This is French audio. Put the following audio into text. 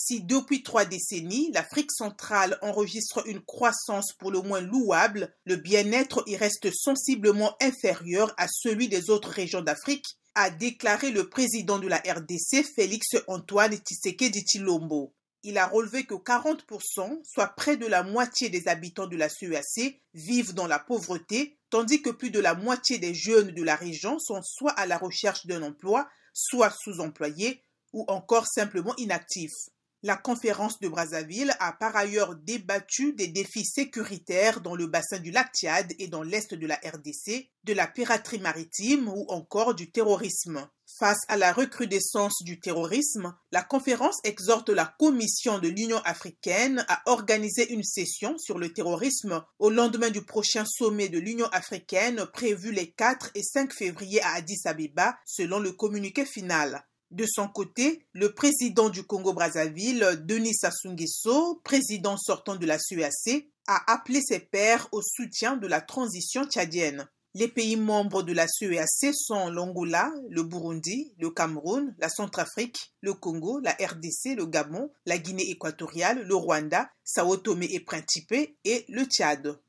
Si depuis trois décennies, l'Afrique centrale enregistre une croissance pour le moins louable, le bien-être y reste sensiblement inférieur à celui des autres régions d'Afrique, a déclaré le président de la RDC, Félix Antoine Tshisekedi Chilombo. Il a relevé que 40%, soit près de la moitié des habitants de la CEAC, vivent dans la pauvreté, tandis que plus de la moitié des jeunes de la région sont soit à la recherche d'un emploi, soit sous-employés, ou encore simplement inactifs. La conférence de Brazzaville a par ailleurs débattu des défis sécuritaires dans le bassin du lac Tchad et dans l'est de la RDC, de la piraterie maritime ou encore du terrorisme. Face à la recrudescence du terrorisme, la conférence exhorte la Commission de l'Union africaine à organiser une session sur le terrorisme au lendemain du prochain sommet de l'Union africaine prévu les 4 et 5 février à Addis Abeba, selon le communiqué final. De son côté, le président du Congo-Brazzaville, Denis Sassou président sortant de la CEAC, a appelé ses pairs au soutien de la transition tchadienne. Les pays membres de la CEAC sont l'Angola, le Burundi, le Cameroun, la Centrafrique, le Congo, la RDC, le Gabon, la Guinée équatoriale, le Rwanda, Sao Tomé et Principe et le Tchad.